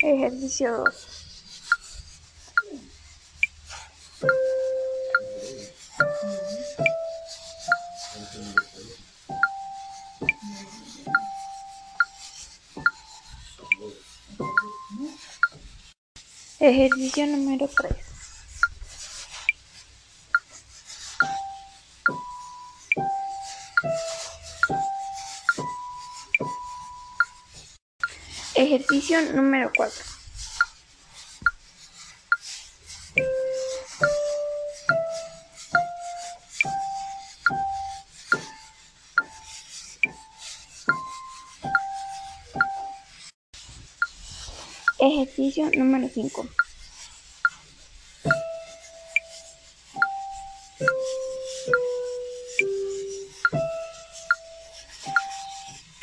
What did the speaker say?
Ejercicio 2. Ejercicio número 3. Ejercicio número 4. Ejercicio número 5.